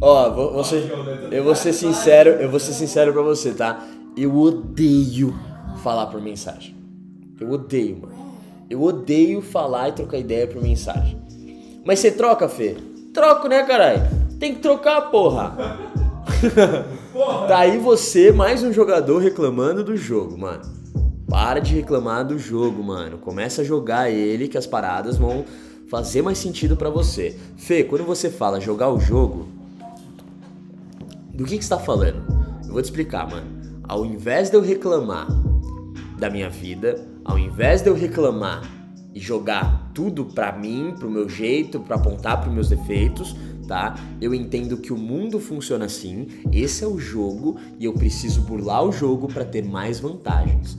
Ó, vou, eu vou ser sincero, eu vou ser sincero pra você, tá? Eu odeio falar por mensagem. Eu odeio, mano. Eu odeio falar e trocar ideia por mensagem. Mas você troca, Fê? Troco, né, caralho? Tem que trocar, porra. tá aí você, mais um jogador reclamando do jogo, mano. Para de reclamar do jogo, mano. Começa a jogar ele que as paradas vão fazer mais sentido pra você. Fê, quando você fala jogar o jogo, do que, que você tá falando? Eu vou te explicar, mano. Ao invés de eu reclamar da minha vida, ao invés de eu reclamar e jogar tudo pra mim, pro meu jeito, pra apontar pros meus defeitos, tá? Eu entendo que o mundo funciona assim, esse é o jogo e eu preciso burlar o jogo pra ter mais vantagens.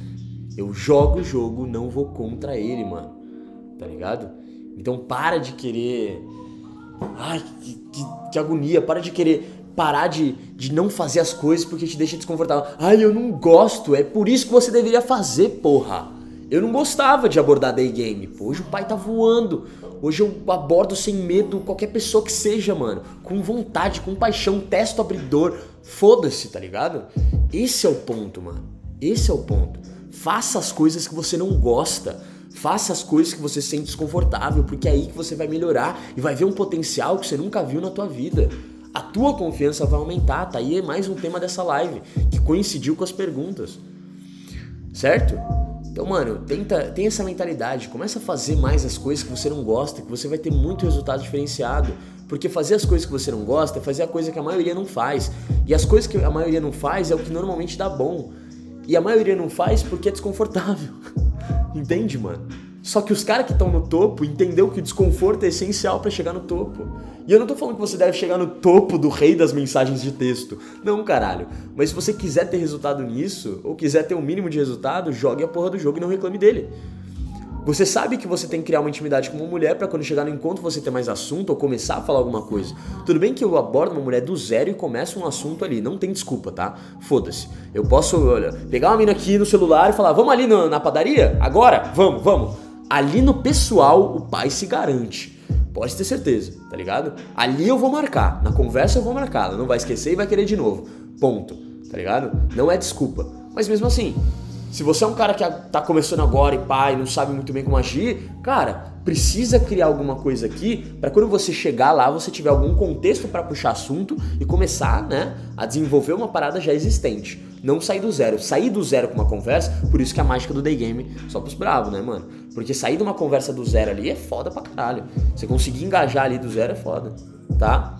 Eu jogo o jogo, não vou contra ele, mano. Tá ligado? Então para de querer Ai, que, que- que agonia. Para de querer parar de, de não fazer as coisas porque te deixa desconfortável. Ai, eu não gosto. É por isso que você deveria fazer, porra. Eu não gostava de abordar day game. Pô, hoje o pai tá voando. Hoje eu abordo sem medo qualquer pessoa que seja, mano. Com vontade, com paixão, testo abridor. Foda-se, tá ligado? Esse é o ponto, mano. Esse é o ponto. Faça as coisas que você não gosta. Faça as coisas que você se sente desconfortável, porque é aí que você vai melhorar e vai ver um potencial que você nunca viu na tua vida. A tua confiança vai aumentar, tá aí é mais um tema dessa live, que coincidiu com as perguntas. Certo? Então, mano, tenta, tem essa mentalidade, começa a fazer mais as coisas que você não gosta, que você vai ter muito resultado diferenciado. Porque fazer as coisas que você não gosta é fazer a coisa que a maioria não faz. E as coisas que a maioria não faz é o que normalmente dá bom. E a maioria não faz porque é desconfortável. Entende, mano? Só que os caras que estão no topo entendeu que o desconforto é essencial pra chegar no topo. E eu não tô falando que você deve chegar no topo do rei das mensagens de texto. Não, caralho. Mas se você quiser ter resultado nisso, ou quiser ter um mínimo de resultado, jogue a porra do jogo e não reclame dele. Você sabe que você tem que criar uma intimidade com uma mulher pra quando chegar no encontro você ter mais assunto ou começar a falar alguma coisa. Tudo bem que eu abordo uma mulher do zero e começo um assunto ali, não tem desculpa, tá? Foda-se. Eu posso, olha, pegar uma mina aqui no celular e falar, vamos ali na, na padaria? Agora? Vamos, vamos. Ali no pessoal, o pai se garante. Pode ter certeza, tá ligado? Ali eu vou marcar. Na conversa eu vou marcar. Ela não vai esquecer e vai querer de novo. Ponto. Tá ligado? Não é desculpa. Mas mesmo assim, se você é um cara que tá começando agora e pai, não sabe muito bem como agir, cara, precisa criar alguma coisa aqui para quando você chegar lá você tiver algum contexto para puxar assunto e começar, né, a desenvolver uma parada já existente. Não sair do zero. Sair do zero com uma conversa, por isso que a mágica do day game só pros bravos, né, mano? Porque sair de uma conversa do zero ali é foda pra caralho. Você conseguir engajar ali do zero é foda, tá?